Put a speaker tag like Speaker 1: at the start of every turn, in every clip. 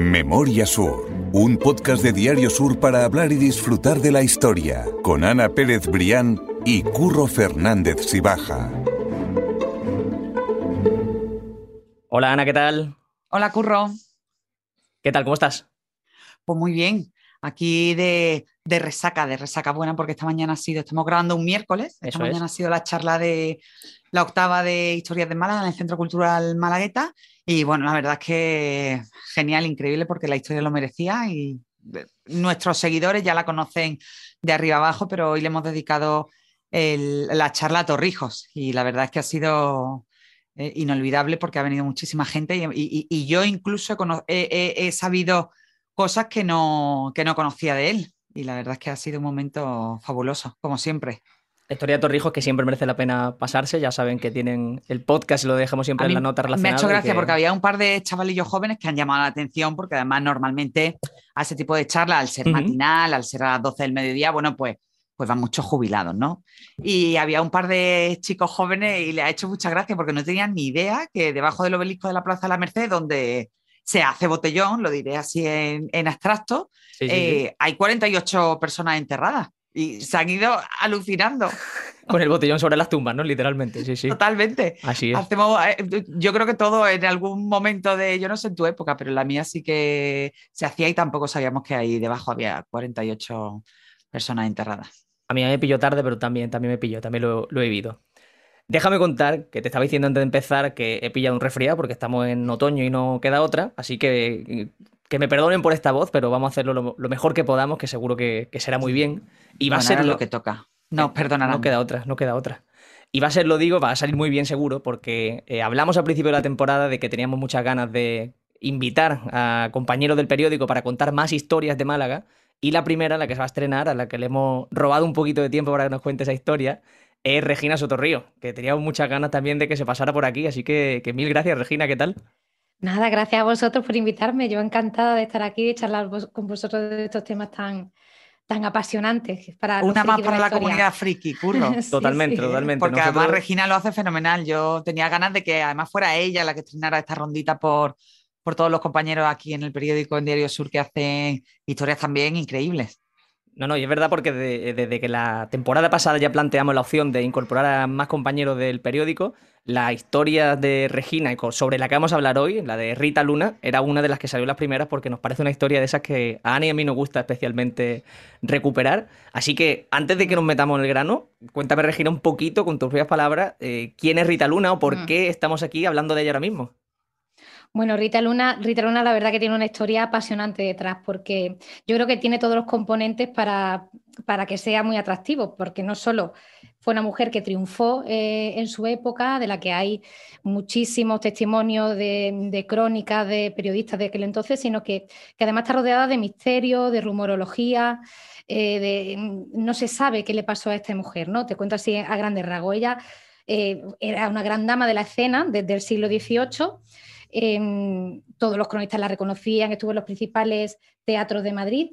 Speaker 1: Memoria Sur, un podcast de Diario Sur para hablar y disfrutar de la historia, con Ana Pérez Brián y Curro Fernández Sibaja.
Speaker 2: Hola Ana, ¿qué tal?
Speaker 3: Hola Curro.
Speaker 2: ¿Qué tal? ¿Cómo estás?
Speaker 3: Pues muy bien. Aquí de, resaca, de resaca buena, porque esta mañana ha sido, estamos grabando un miércoles, esta mañana ha sido la charla de la octava de Historias de Málaga en el Centro Cultural Malagueta. Y bueno, la verdad es que genial, increíble, porque la historia lo merecía y eh, nuestros seguidores ya la conocen de arriba abajo, pero hoy le hemos dedicado la charla a Torrijos y la verdad es que ha sido eh, inolvidable porque ha venido muchísima gente y, yo incluso he, sabido cosas que no, que no conocía de él y la verdad es que ha sido un momento fabuloso, como siempre.
Speaker 2: La historia de Torrijos que siempre merece la pena pasarse. Ya saben que tienen el podcast y lo dejamos siempre en la nota relacionada.
Speaker 3: Me ha hecho gracia porque había un par de chavalillos jóvenes que han llamado la atención porque además normalmente a ese tipo de charla, al ser matinal, al ser a las 12 del mediodía, bueno, pues, pues van muchos jubilados, ¿no? Y había un par de chicos jóvenes y le ha hecho mucha gracia porque no tenían ni idea que debajo del obelisco de la Plaza de la Merced, donde se hace botellón, lo diré así en, abstracto, eh, hay 48 personas enterradas y se han ido alucinando.
Speaker 2: Con el botellón sobre las tumbas, ¿no? Literalmente, sí, sí.
Speaker 3: Totalmente.
Speaker 2: Así es.
Speaker 3: Hacemos, eh, yo creo que todo en algún momento de, yo no sé en tu época, pero en la mía sí que se hacía y tampoco sabíamos que ahí debajo había 48 personas enterradas.
Speaker 2: A mí me pilló tarde, pero también, también me pilló, también lo, lo he vivido. Déjame contar que te estaba diciendo antes de empezar que he pillado un resfriado porque estamos en otoño y no queda otra, así que que me perdonen por esta voz, pero vamos a hacerlo lo, mejor que podamos, que seguro que, será muy bien.
Speaker 3: Y va a ser lo... que toca. No, eh, perdona.
Speaker 2: No queda otra, no queda otra. Y va a ser, lo digo, va a salir muy bien seguro, porque eh, hablamos al principio de la temporada de que teníamos muchas ganas de invitar a compañeros del periódico para contar más historias de Málaga. Y la primera, la que se va a estrenar, a la que le hemos robado un poquito de tiempo para que nos cuente esa historia, es Regina Sotorrío, que teníamos muchas ganas también de que se pasara por aquí. Así que, que mil gracias, Regina, ¿qué tal?
Speaker 4: Nada, gracias a vosotros por invitarme. Yo encantada de estar aquí y charlar con vosotros de estos temas tan, tan apasionantes.
Speaker 3: Para Una más para la, comunidad friki, curro.
Speaker 2: totalmente, totalmente.
Speaker 3: Porque además Regina lo hace fenomenal. Yo tenía ganas de que además fuera ella la que estrenara esta rondita por, por todos los compañeros aquí en el periódico en Diario Sur que hacen historias también increíbles.
Speaker 2: No, no, y es verdad porque desde que la temporada pasada ya planteamos la opción de incorporar a más compañeros del periódico, la historia de Regina sobre la que vamos a hablar hoy, la de Rita Luna, era una de las que salió las primeras porque nos parece una historia de esas que a Ana y a mí nos gusta especialmente recuperar. Así que antes de que nos metamos en el grano, cuéntame Regina un poquito con tus propias palabras eh, quién es Rita Luna o por mm. qué estamos aquí hablando de ella ahora mismo.
Speaker 4: Bueno, Rita Luna, Rita Luna la verdad que tiene una historia apasionante detrás, porque yo creo que tiene todos los componentes para, para que sea muy atractivo, porque no solo fue una mujer que triunfó eh, en su época, de la que hay muchísimos testimonios de, crónicas de periodistas de aquel entonces, sino que, además está rodeada de misterio, de rumorología, eh, de, no se sabe qué le pasó a esta mujer, ¿no? Te cuento así a grandes rasgos. Ella eh, era una gran dama de la escena desde el siglo XVIII Em, todos los cronistas la reconocían, estuvo en los principales teatros de Madrid,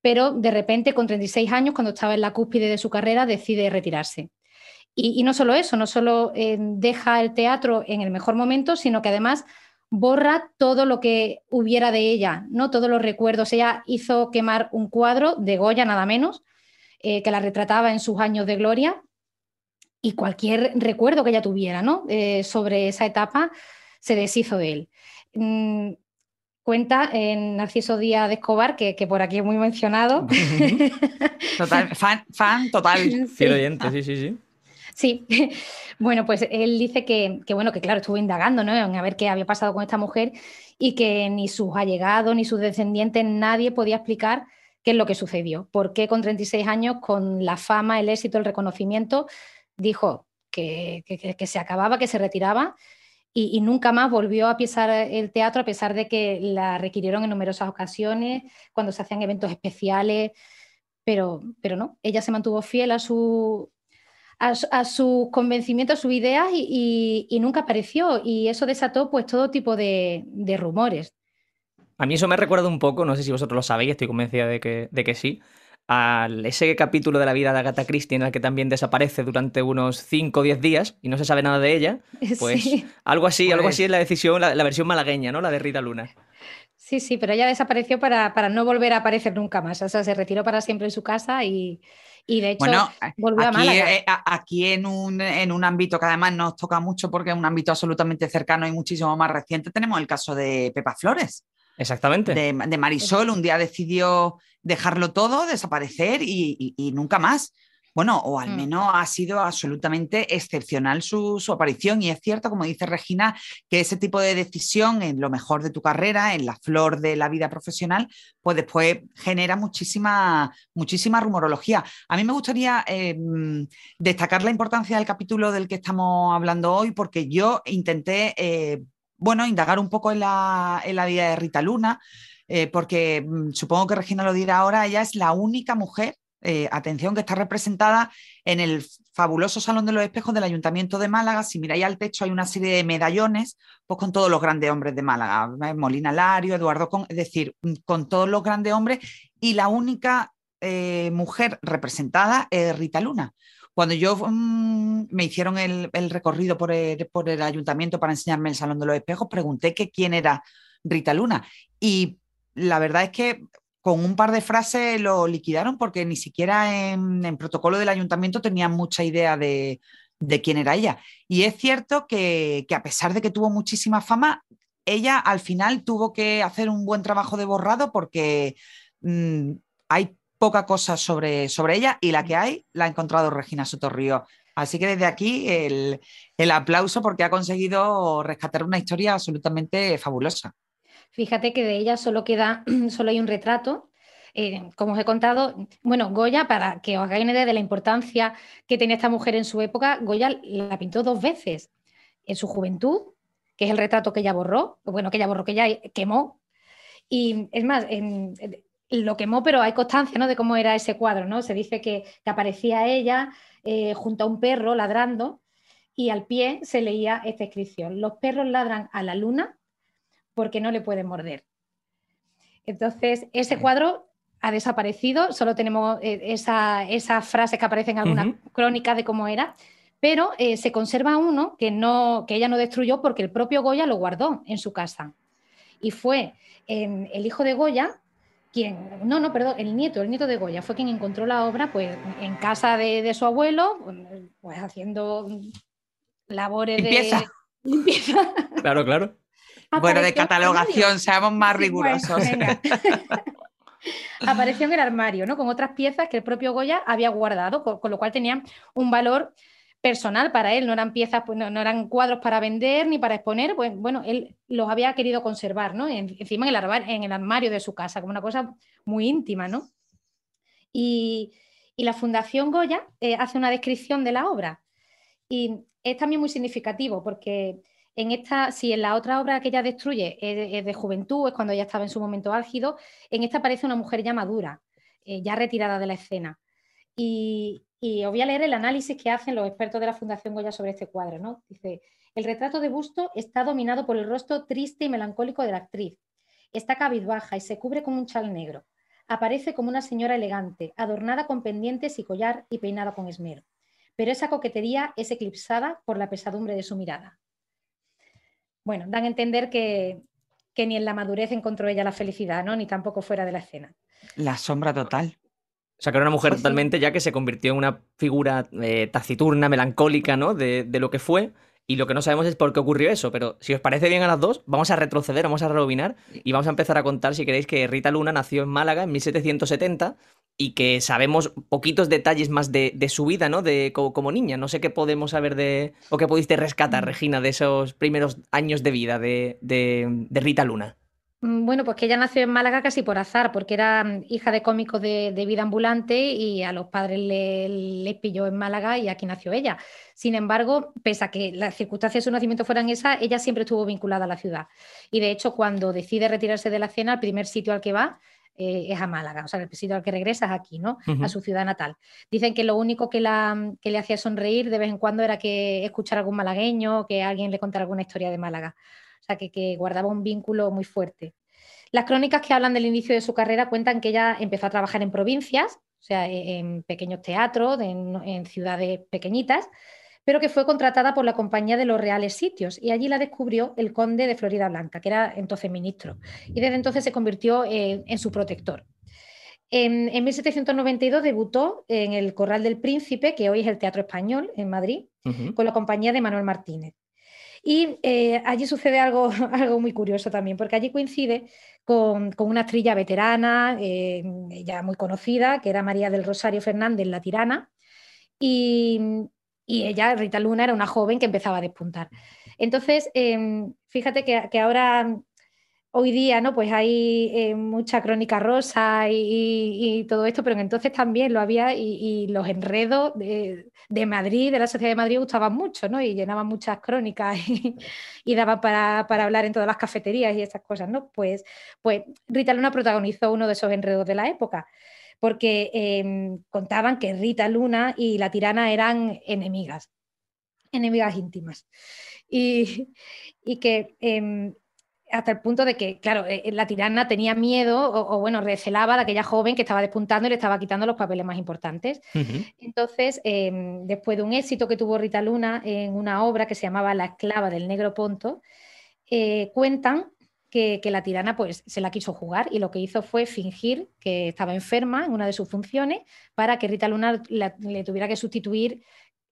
Speaker 4: pero de repente con 36 años, cuando estaba en la cúspide de su carrera, decide retirarse. Y, no solo eso, no solo em, deja el teatro en el mejor momento, sino que además borra todo lo que hubiera de ella, ¿no? todos los recuerdos. Ella hizo quemar un cuadro de Goya, nada menos, eh, que la retrataba en sus años de gloria, y cualquier recuerdo que ella tuviera ¿no? Eh, sobre esa etapa se deshizo de él. Mm, cuenta en Narciso Díaz de Escobar, que, por aquí es muy mencionado.
Speaker 3: Total, fan, total.
Speaker 2: Sí. oyente, sí, sí, sí.
Speaker 4: Sí, bueno, pues él dice que, bueno, que claro, estuvo indagando, ¿no? En a ver qué había pasado con esta mujer y que ni sus allegados ni sus descendientes, nadie podía explicar qué es lo que sucedió. ¿Por qué con 36 años, con la fama, el éxito, el reconocimiento, dijo que, que se acababa, que se retiraba y, nunca más volvió a pisar el teatro a pesar de que la requirieron en numerosas ocasiones, cuando se hacían eventos especiales, pero, pero no, ella se mantuvo fiel a su, a, sus convencimientos, a sus ideas y, nunca apareció. Y eso desató pues todo tipo de, rumores.
Speaker 2: A mí eso me recuerda un poco, no sé si vosotros lo sabéis, estoy convencida de que, de que sí, a ese capítulo de la vida de Agatha Christie en el que también desaparece durante unos 5 o 10 días y no se sabe nada de ella, pues algo así, algo así es la decisión, la, versión malagueña, ¿no? La de Rita Luna.
Speaker 4: Sí, sí, pero ella desapareció para, no volver a aparecer nunca más. O sea, se retiró para siempre en su casa y, de hecho volvió
Speaker 3: aquí,
Speaker 4: a Málaga.
Speaker 3: Eh, aquí en un, en un ámbito que además nos toca mucho porque es un ámbito absolutamente cercano y muchísimo más reciente, tenemos el caso de Pepa Flores.
Speaker 2: Exactamente.
Speaker 3: De, Marisol, un día decidió dejarlo todo, desaparecer y nunca más. Bueno, o al mm. menos ha sido absolutamente excepcional su, aparición y es cierto, como dice Regina, que ese tipo de decisión en lo mejor de tu carrera, en la flor de la vida profesional, pues después genera muchísima, muchísima rumorología. A mí me gustaría eh, destacar la importancia del capítulo del que estamos hablando hoy porque yo intenté, eh, bueno, indagar un poco en la, vida de Rita Luna. Eh, porque mm, supongo que Regina lo dirá ahora, ella es la única mujer eh, atención, que está representada en el fabuloso Salón de los Espejos del Ayuntamiento de Málaga. Si miráis al techo hay una serie de medallones pues, con todos los grandes hombres de Málaga, eh, Molina Lario, Eduardo Con, es decir, mm, con todos los grandes hombres y la única mujer representada es Rita Luna. Cuando yo mm, me hicieron el, recorrido por el, por el, ayuntamiento para enseñarme el Salón de los Espejos, pregunté que quién era Rita Luna. Y la verdad es que con un par de frases lo liquidaron porque ni siquiera en, protocolo del ayuntamiento tenían mucha idea de, quién era ella. Y es cierto que, a pesar de que tuvo muchísima fama, ella al final tuvo que hacer un buen trabajo de borrado porque mm, hay poca cosa sobre, sobre ella y la que hay la ha encontrado Regina Sotorrío. Así que desde aquí el, el aplauso porque ha conseguido rescatar una historia absolutamente fabulosa.
Speaker 4: Fíjate que de ella solo queda, solo hay un retrato. Eh, como os he contado, bueno, Goya, para que os hagáis una idea de la importancia que tenía esta mujer en su época, Goya la pintó dos veces. En su juventud, que es el retrato que ella borró, bueno, que ella borró, que ella quemó. Y es más, lo quemó, pero hay constancia ¿no? de cómo era ese cuadro, ¿no? Se dice que, aparecía ella eh, junto a un perro ladrando y al pie se leía esta inscripción: Los perros ladran a la luna porque no le pueden morder. Entonces, ese cuadro ha desaparecido, solo tenemos eh, esa, esa frase que aparece en algunas crónicas de cómo era, pero eh, se conserva uno que, no, que ella no destruyó porque el propio Goya lo guardó en su casa. Y fue el hijo de Goya quien, no, no, perdón, el nieto, el nieto de Goya fue quien encontró la obra pues, en casa de, su abuelo, pues haciendo labores
Speaker 3: de
Speaker 2: limpieza. Claro, claro
Speaker 3: bueno, de catalogación, seamos más rigurosos.
Speaker 4: Apareció en el armario, ¿no? Con otras piezas que el propio Goya había guardado, con, lo cual tenían un valor personal para él, no eran piezas, pues, no, eran cuadros para vender ni para exponer, pues bueno, él los había querido conservar, ¿no? encima en el, armario de su casa, como una cosa muy íntima, ¿no? Y, la Fundación Goya eh, hace una descripción de la obra y es también muy significativo porque en esta, si en la otra obra que ella destruye es, de juventud, es cuando ella estaba en su momento álgido, en esta aparece una mujer ya madura, eh, ya retirada de la escena. Y, os voy a leer el análisis que hacen los expertos de la Fundación Goya sobre este cuadro. ¿no? Dice, el retrato de busto está dominado por el rostro triste y melancólico de la actriz. Está cabizbaja y se cubre con un chal negro. Aparece como una señora elegante, adornada con pendientes y collar y peinada con esmero. Pero esa coquetería es eclipsada por la pesadumbre de su mirada bueno, dan a entender que, ni en la madurez encontró ella la felicidad, ¿no? Ni tampoco fuera de la escena.
Speaker 3: La sombra total.
Speaker 2: O sea, que era una mujer totalmente ya que se convirtió en una figura eh, taciturna, melancólica, ¿no? De, de, lo que fue. Y lo que no sabemos es por qué ocurrió eso. Pero si os parece bien a las dos, vamos a retroceder, vamos a rebobinar y vamos a empezar a contar, si queréis, que Rita Luna nació en Málaga en 1770 y que sabemos poquitos detalles más de, su vida, ¿no? De como, niña. No sé qué podemos saber de. o qué pudiste rescatar, mm. Regina, de esos primeros años de vida de, Rita Luna.
Speaker 4: Mm, bueno, pues que ella nació en Málaga casi por azar, porque era mm, hija de cómicos de, vida ambulante y a los padres les le pilló en Málaga y aquí nació ella. Sin embargo, pese a que las circunstancias de su nacimiento fueran esas, ella siempre estuvo vinculada a la ciudad. Y de hecho, cuando decide retirarse de la cena, el primer sitio al que va eh, es a Málaga, o sea, el sitio al que regresa es aquí, ¿no? A su ciudad natal. Dicen que lo único que, la, que le hacía sonreír de vez en cuando era que escuchar algún malagueño, que alguien le contara alguna historia de Málaga. O sea, que, guardaba un vínculo muy fuerte. Las crónicas que hablan del inicio de su carrera cuentan que ella empezó a trabajar en provincias, o sea, e, en pequeños teatros, en, ciudades pequeñitas, pero que fue contratada por la Compañía de los Reales Sitios y allí la descubrió el conde de Florida Blanca, que era entonces ministro, y desde entonces se convirtió en su protector. En, 1792 debutó en el Corral del Príncipe, que hoy es el Teatro Español en Madrid, con la compañía de Manuel Martínez. Y eh, allí sucede algo, algo muy curioso también, porque allí coincide con, una estrella veterana, eh, ya muy conocida, que era María del Rosario Fernández, la tirana, y, ella, Rita Luna, era una joven que empezaba a despuntar. Entonces, em, fíjate que, ahora hoy día ¿no? pues hay eh, mucha crónica rosa y, todo esto, pero entonces también lo había y, los enredos de, Madrid, de la sociedad de Madrid, gustaban mucho ¿no? y llenaban muchas crónicas y, daban para, hablar en todas las cafeterías y esas cosas. ¿no? Pues, pues Rita Luna protagonizó uno de esos enredos de la época porque em, contaban que Rita Luna y la tirana eran enemigas, enemigas íntimas. Y, que em, hasta el punto de que, claro, eh, eh, la tirana tenía miedo o, bueno, recelaba de aquella joven que estaba despuntando y le estaba quitando los papeles más importantes. Entonces, em, después de un éxito que tuvo Rita Luna en una obra que se llamaba La esclava del negro Ponto, eh, cuentan que, la tirana pues se la quiso jugar y lo que hizo fue fingir que estaba enferma en una de sus funciones para que Rita Luna le tuviera que sustituir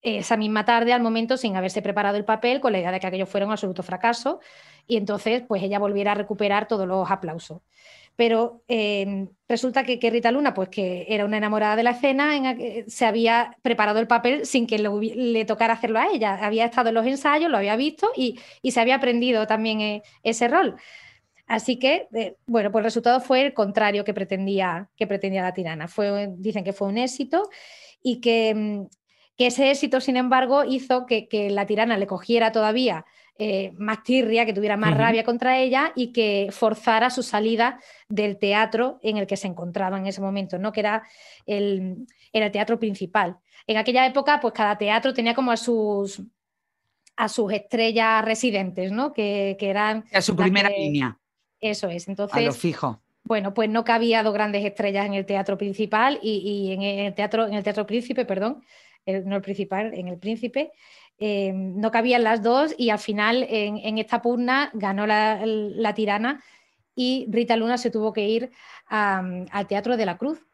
Speaker 4: esa misma tarde al momento sin haberse preparado el papel con la idea de que aquello fuera un absoluto fracaso y entonces pues ella volviera a recuperar todos los aplausos. Pero em, resulta que, Rita Luna, pues que era una enamorada de la escena, se había preparado el papel sin que le, tocara hacerlo a ella. Había estado en los ensayos, lo había visto y, se había aprendido también eh, ese rol. Así que, eh, bueno, pues el resultado fue el contrario que pretendía, que pretendía la tirana. Fue, dicen que fue un éxito y que em, que ese éxito, sin embargo, hizo que, la tirana le cogiera todavía eh, más tirria, que tuviera más rabia contra ella y que forzara su salida del teatro en el que se encontraba en ese momento, ¿no? que era el, teatro principal. En aquella época, pues cada teatro tenía como a sus, a sus estrellas residentes, ¿no? que, eran...
Speaker 3: A su primera línea.
Speaker 4: Eso es, entonces... A
Speaker 3: lo fijo.
Speaker 4: Bueno, pues no cabía dos grandes estrellas en el teatro principal y, en, el teatro, en el teatro príncipe, perdón, no el principal, en el príncipe. Eh, no cabían las dos y al final en, esta pugna ganó la, tirana y Rita Luna se tuvo que ir al Teatro de la Cruz,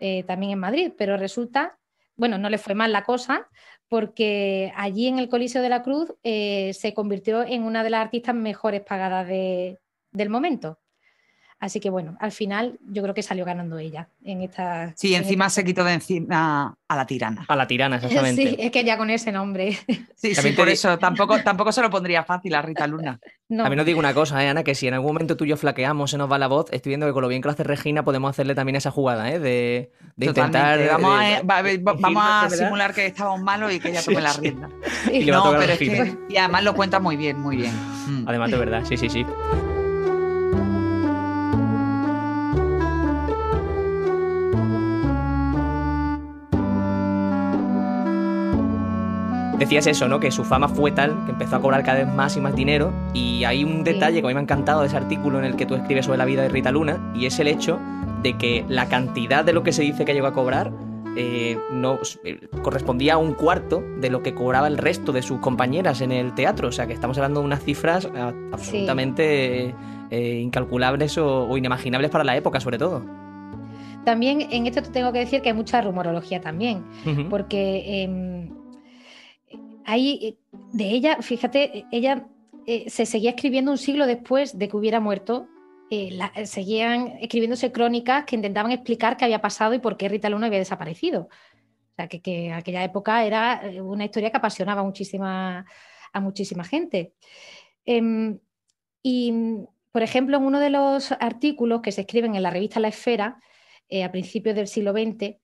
Speaker 4: eh, también en Madrid, pero resulta, bueno, no le fue mal la cosa porque allí en el Coliseo de la Cruz eh, se convirtió en una de las artistas mejores pagadas del momento. Así que bueno, al final yo creo que salió ganando ella en esta.
Speaker 3: Sí, encima se quitó de encima a la tirana.
Speaker 2: A la tirana, exactamente.
Speaker 4: Sí, es que ya con ese nombre.
Speaker 3: Sí, sí, por eso tampoco, tampoco se lo pondría fácil a Rita Luna.
Speaker 2: No. A mí nos digo una cosa, ¿eh, Ana, que si en algún momento tú y yo flaqueamos, se nos va la voz, estoy viendo que con lo bien que lo hace Regina podemos hacerle también esa jugada, ¿eh? De, intentar.
Speaker 3: Vamos, a, simular que estamos malos y que ella tome la rienda. y, no, pero es que, y además lo cuenta muy bien, muy bien.
Speaker 2: Además de verdad, sí, sí, sí. Decías eso, ¿no? Que su fama fue tal que empezó a cobrar cada vez más y más dinero. Y hay un detalle que a mí me ha encantado de ese artículo en el que tú escribes sobre la vida de Rita Luna, y es el hecho de que la cantidad de lo que se dice que llegó a cobrar eh, no eh, correspondía a un cuarto de lo que cobraba el resto de sus compañeras en el teatro. O sea que estamos hablando de unas cifras absolutamente eh, incalculables o, inimaginables para la época, sobre todo.
Speaker 4: También en esto tengo que decir que hay mucha rumorología también, porque em, ahí, eh, de ella, fíjate, eh, ella eh, se seguía escribiendo un siglo después de que hubiera muerto. seguían escribiéndose crónicas que intentaban explicar qué había pasado y por qué Rita Luna había desaparecido. O sea, que, que aquella época era una historia que apasionaba muchísima, a muchísima gente. Em, y, por ejemplo, en uno de los artículos que se escriben en la revista La Esfera, a principios del siglo XX,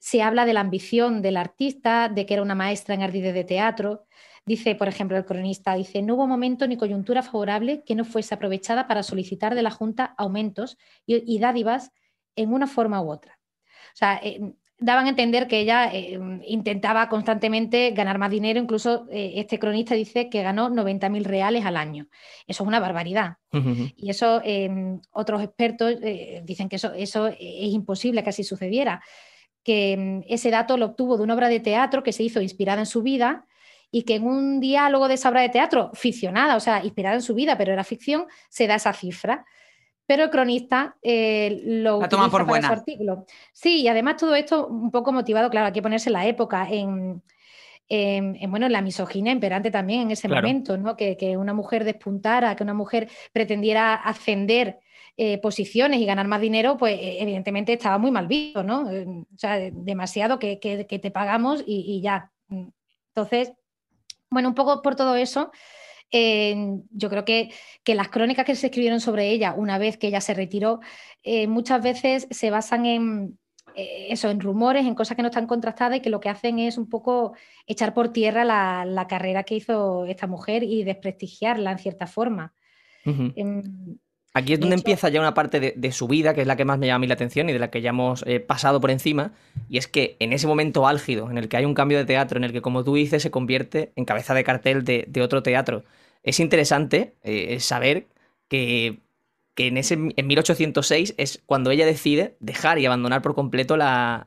Speaker 4: se habla de la ambición del artista, de que era una maestra en ardides de teatro. Dice, por ejemplo, el cronista, dice, no hubo momento ni coyuntura favorable que no fuese aprovechada para solicitar de la Junta aumentos y, dádivas en una forma u otra. O sea, eh, daban a entender que ella eh, intentaba constantemente ganar más dinero, incluso eh, este cronista dice que ganó 90.000 reales al año. Eso es una barbaridad. Y eso otros expertos dicen que eso, eso es imposible que así sucediera que mm, ese dato lo obtuvo de una obra de teatro que se hizo inspirada en su vida y que en un diálogo de esa obra de teatro, ficcionada, o sea, inspirada en su vida, pero era ficción, se da esa cifra. Pero el cronista eh, lo
Speaker 3: la toma por buena.
Speaker 4: artículo. Sí, y además todo esto un poco motivado, claro, hay que ponerse en la época, en, bueno, la misoginia imperante también en ese momento, ¿no? Que, que, una mujer despuntara, que una mujer pretendiera ascender eh, posiciones y ganar más dinero, pues eh, evidentemente estaba muy mal visto, ¿no? Eh, o sea, demasiado que, te pagamos y, ya. Entonces, bueno, un poco por todo eso, yo creo que, las crónicas que se escribieron sobre ella una vez que ella se retiró, muchas veces se basan en, eso, en rumores, en cosas que no están contrastadas y que lo que hacen es un poco echar por tierra la, carrera que hizo esta mujer y desprestigiarla en cierta forma.
Speaker 2: Aquí es donde empieza ya una parte de, su vida, que es la que más me llama a mí la atención y de la que ya hemos eh, pasado por encima, y es que en ese momento álgido, en el que hay un cambio de teatro, en el que, como tú dices, se convierte en cabeza de cartel de, otro teatro, es interesante eh, saber que, en, ese, en 1806 es cuando ella decide dejar y abandonar por completo la,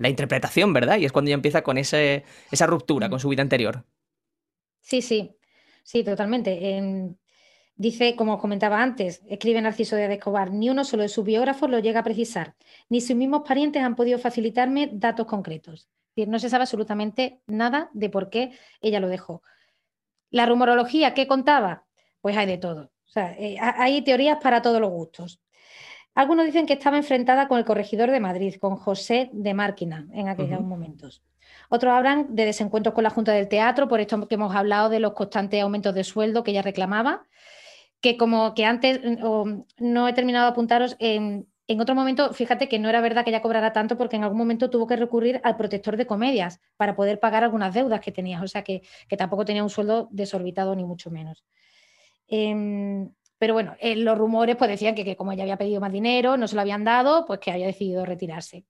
Speaker 2: interpretación, ¿verdad? Y es cuando ella empieza con ese, esa ruptura mm. con su vida anterior.
Speaker 4: Sí, sí, sí, totalmente. Dice, como os comentaba antes, escribe Narciso de Escobar, ni uno solo de sus biógrafos lo llega a precisar, ni sus mismos parientes han podido facilitarme datos concretos. no se sabe absolutamente nada de por qué ella lo dejó. La rumorología, ¿qué contaba? Pues hay de todo. Eh, hay teorías para todos los gustos. Algunos dicen que estaba enfrentada con el corregidor de Madrid, con José de Márquina, en aquellos momentos. Otros hablan de desencuentros con la Junta del Teatro, por esto que hemos hablado de los constantes aumentos de sueldo que ella reclamaba que como que antes mm, no he terminado de apuntaros, en, otro momento, fíjate que no era verdad que ella cobrara tanto porque en algún momento tuvo que recurrir al protector de comedias para poder pagar algunas deudas que tenía, o sea que, tampoco tenía un sueldo desorbitado ni mucho menos. Em, pero bueno, los rumores pues decían que, que, como ella había pedido más dinero, no se lo habían dado, pues que había decidido retirarse.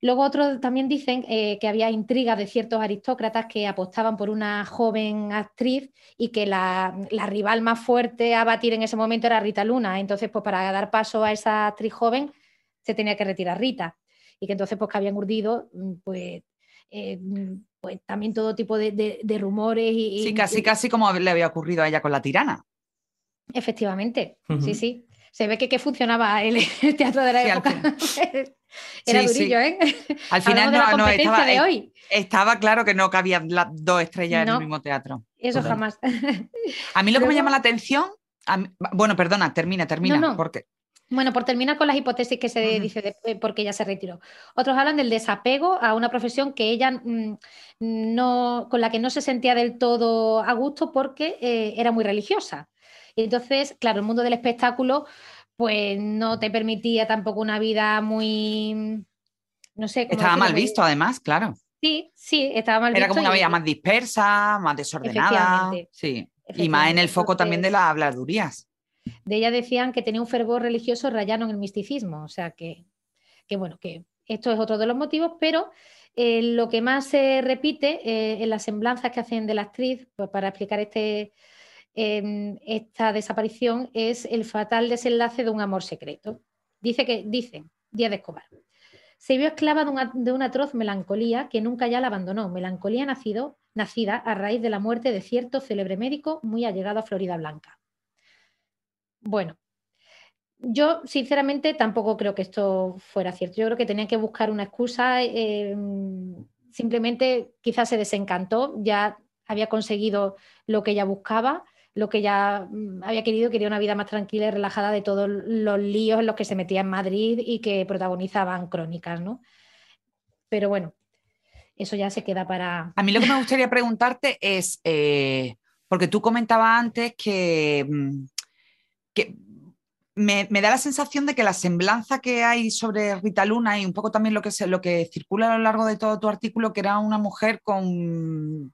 Speaker 4: Luego otros también dicen eh, que había intrigas de ciertos aristócratas que apostaban por una joven actriz y que la, rival más fuerte a batir en ese momento era Rita Luna. Entonces, pues para dar paso a esa actriz joven se tenía que retirar Rita. Y que entonces, pues que habían urdido, mm, pues, eh, pues también todo tipo de, rumores. Y,
Speaker 3: sí, casi, casi como le había ocurrido a ella con la tirana.
Speaker 4: Efectivamente, sí, sí. Se ve que, que funcionaba el, teatro de la época. Era durillo, ¿eh?
Speaker 3: Al final no, estaba, de hoy. estaba claro que no cabían las dos estrellas en el mismo teatro.
Speaker 4: Eso jamás.
Speaker 3: A mí lo que me llama la atención, bueno, perdona, termina, termina, porque
Speaker 4: bueno, por terminar con las hipótesis que se dice de, eh, porque ella se retiró. Otros hablan del desapego a una profesión que ella mm, no, con la que no se sentía del todo a gusto porque eh, era muy religiosa. Y entonces, claro, el mundo del espectáculo pues no te permitía tampoco una vida muy, no sé.
Speaker 3: Estaba mal visto, además, claro.
Speaker 4: Sí, sí, estaba mal visto.
Speaker 3: Era como una vida más dispersa, más desordenada. Sí. Y más en el foco también de las habladurías.
Speaker 4: De ella decían que tenía un fervor religioso rayano en el misticismo. O sea que, bueno, que esto es otro de los motivos, pero eh, lo que más se repite eh, en las semblanzas que hacen de la actriz, pues para explicar este, esta desaparición es el fatal desenlace de un amor secreto. Dice que, dicen, Díaz de Escobar. Se vio esclava de una, atroz melancolía que nunca ya la abandonó, melancolía nacido, nacida a raíz de la muerte de cierto célebre médico muy allegado a Florida Blanca. Bueno, yo sinceramente tampoco creo que esto fuera cierto. Yo creo que tenían que buscar una excusa. Em, simplemente quizás se desencantó, ya había conseguido lo que ella buscaba lo que ya mm, había querido, quería una vida más tranquila y relajada de todos los líos en los que se metía en Madrid y que protagonizaban crónicas, ¿no? Pero bueno, eso ya se queda para...
Speaker 3: A mí lo que me gustaría preguntarte es, eh, porque tú comentabas antes que, mm, me, da la sensación de que la semblanza que hay sobre Rita Luna y un poco también lo que, lo que circula a lo largo de todo tu artículo, que era una mujer con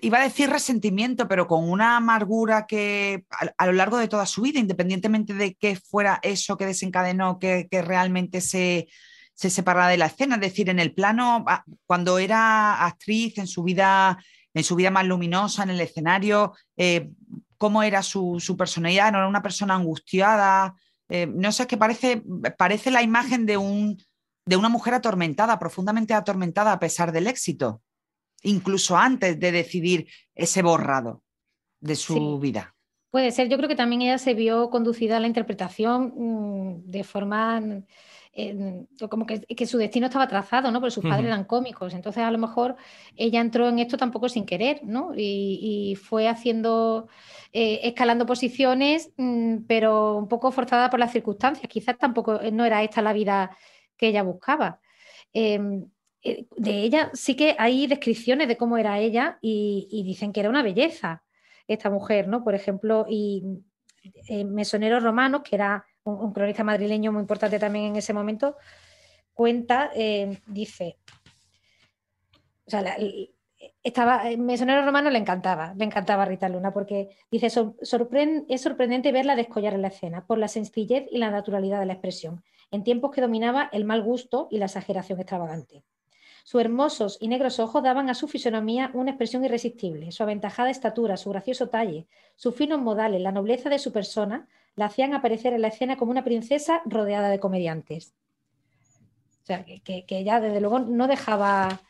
Speaker 3: iba a decir resentimiento, pero con una amargura que a, lo largo de toda su vida, independientemente de qué fuera eso que desencadenó, que, realmente se, se separara de la escena, es decir, en el plano, cuando era actriz, en su vida, en su vida más luminosa, en el escenario, eh, cómo era su, personalidad, no era una persona angustiada, eh, no sé, es que parece, parece la imagen de, un, de una mujer atormentada, profundamente atormentada a pesar del éxito. incluso antes de decidir ese borrado de su vida.
Speaker 4: Puede ser, yo creo que también ella se vio conducida a la interpretación mm, de forma como que, su destino estaba trazado, ¿no? Porque sus padres eran cómicos. Entonces, a lo mejor ella entró en esto tampoco sin querer, ¿no? Y, fue haciendo, eh, escalando posiciones, mm, pero un poco forzada por las circunstancias. Quizás tampoco no era esta la vida que ella buscaba. Em, eh, de ella sí que hay descripciones de cómo era ella y, dicen que era una belleza esta mujer, ¿no? Por ejemplo, y eh, Mesoneros Romanos, que era un, cronista madrileño muy importante también en ese momento, cuenta, eh, dice, o sea, estaba, Mesonero Romano le encantaba, le encantaba a Rita Luna, porque dice, es sorprendente verla descollar en la escena por la sencillez y la naturalidad de la expresión, en tiempos que dominaba el mal gusto y la exageración extravagante. Sus hermosos y negros ojos daban a su fisonomía una expresión irresistible. Su aventajada estatura, su gracioso talle, sus finos modales, la nobleza de su persona la hacían aparecer en la escena como una princesa rodeada de comediantes. O sea, que, ella desde luego no dejaba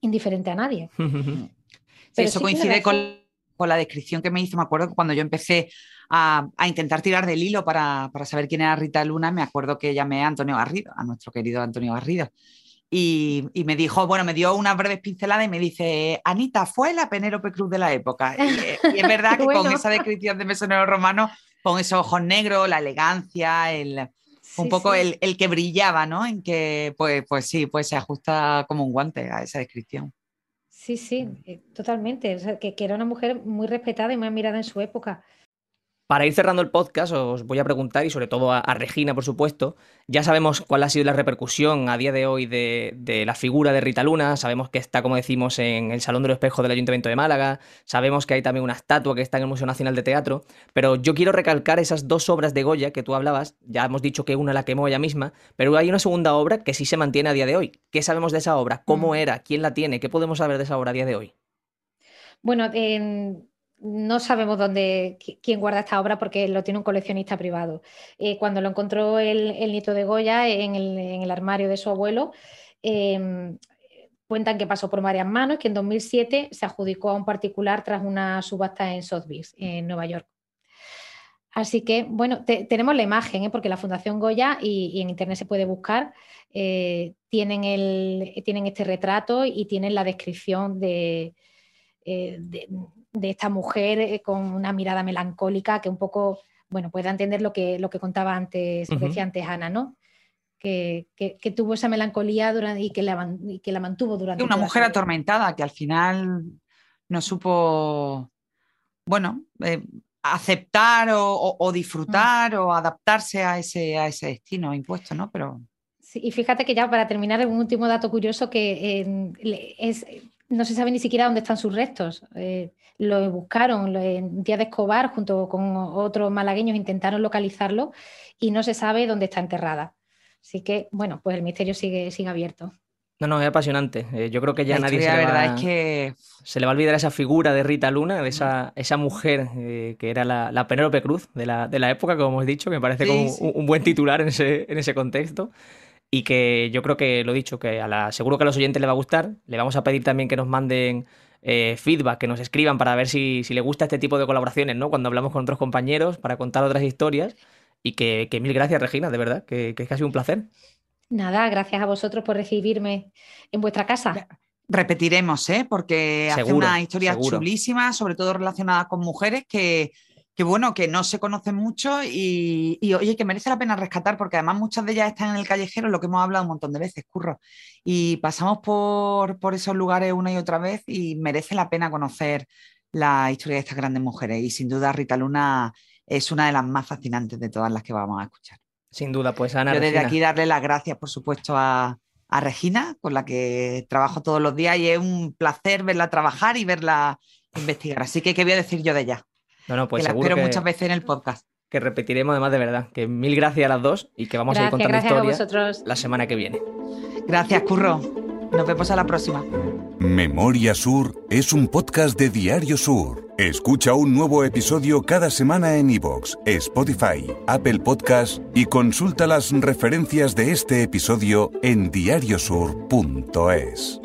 Speaker 4: indiferente a nadie.
Speaker 3: eso coincide con, la descripción que me hizo. Me acuerdo que cuando yo empecé a, intentar tirar del hilo para, para, saber quién era Rita Luna, me acuerdo que llamé a Antonio Garrido, a nuestro querido Antonio Garrido. Y, me dijo, bueno, me dio una breve pincelada y me dice, Anita, fue la Penélope Cruz de la época. Y, es verdad que con esa descripción de mesonero romano con esos ojos negros, la elegancia, el, un poco El, que brillaba, ¿no? En que, pues, pues sí, pues se ajusta como un guante a esa descripción.
Speaker 4: Sí, sí, eh, totalmente. que, que, era una mujer muy respetada y muy admirada en su época.
Speaker 2: Para ir cerrando el podcast, os voy a preguntar, y sobre todo a, Regina, por supuesto, ya sabemos cuál ha sido la repercusión a día de hoy de, la figura de Rita Luna, sabemos que está, como decimos, en el Salón del Espejo del Ayuntamiento de Málaga, sabemos que hay también una estatua que está en el Museo Nacional de Teatro, pero yo quiero recalcar esas dos obras de Goya que tú hablabas, ya hemos dicho que una la quemó ella misma, pero hay una segunda obra que sí se mantiene a día de hoy. ¿Qué sabemos de esa obra? ¿Cómo mm. era? ¿Quién la tiene? ¿Qué podemos saber de esa obra a día de hoy?
Speaker 4: Bueno, en no sabemos dónde, quién guarda esta obra porque lo tiene un coleccionista privado. Eh, cuando lo encontró el, nieto de Goya en el, armario de su abuelo, em, cuentan que pasó por varias manos, que en 2007 se adjudicó a un particular tras una subasta en Sotheby's, en Nueva York. Así que, bueno, tenemos la imagen, ¿eh? porque la Fundación Goya, y, en Internet se puede buscar, eh, tienen, tienen este retrato y tienen la descripción de, de esta mujer eh, con una mirada melancólica que un poco, bueno, pueda entender lo que, lo que contaba antes, decía antes Ana, ¿no? Que, tuvo esa melancolía durante, y, que la, que la mantuvo durante.
Speaker 3: Una mujer atormentada que al final no supo, bueno, eh, aceptar o, disfrutar mm. o adaptarse a ese, a ese destino impuesto, ¿no? Pero.
Speaker 4: Sí, y fíjate que ya para terminar, un último dato curioso que eh, es, no se sabe ni siquiera dónde están sus restos lo buscaron en Día de Escobar junto con otros malagueños, intentaron localizarlo y no se sabe dónde está enterrada. Así que, bueno, pues el misterio sigue, sigue abierto.
Speaker 2: No, no, es apasionante. Eh, yo creo que ya nadie se le, va, es que... se le va a olvidar esa figura de Rita Luna, de esa, esa mujer eh, que era la, la, Penélope Cruz de la, de la, época, como hemos dicho, que me parece como Un, buen titular en ese, en ese contexto. Y que yo creo que lo he dicho, que a la, seguro que a los oyentes le va a gustar. Le vamos a pedir también que nos manden eh, feedback, que nos escriban para ver si, si le gusta este tipo de colaboraciones, ¿no? Cuando hablamos con otros compañeros, para contar otras historias. Y que, mil gracias, Regina, de verdad, que, que es casi un placer.
Speaker 4: Nada, gracias a vosotros por recibirme en vuestra casa.
Speaker 3: Repetiremos, ¿eh? porque hace una historia chulísima, sobre todo relacionada con mujeres que, que bueno, que no se conocen mucho y, oye, que merece la pena rescatar porque además muchas de ellas están en el callejero, lo que hemos hablado un montón de veces, curro. Y pasamos por, esos lugares una y otra vez y merece la pena conocer la historia de estas grandes mujeres. Y sin duda Rita Luna es una de las más fascinantes de todas las que vamos a escuchar.
Speaker 2: Sin duda, pues Ana.
Speaker 3: Yo desde aquí darle las gracias, por supuesto, a, Regina, con la que trabajo todos los días y es un placer verla trabajar y verla investigar. Así que, ¿qué voy a decir yo de ella?
Speaker 2: No, no, pues
Speaker 3: que la espero muchas veces en el podcast.
Speaker 2: Que repetiremos además de verdad. Que mil gracias a las dos y que vamos a ir contando historias la semana que viene.
Speaker 3: Gracias, Curro. Nos vemos a la próxima.
Speaker 1: Memoria Sur es un podcast de Diario Sur. Escucha un nuevo episodio cada semana en iVoox, Spotify, Apple Podcast y consulta las referencias de este episodio en diariosur.es.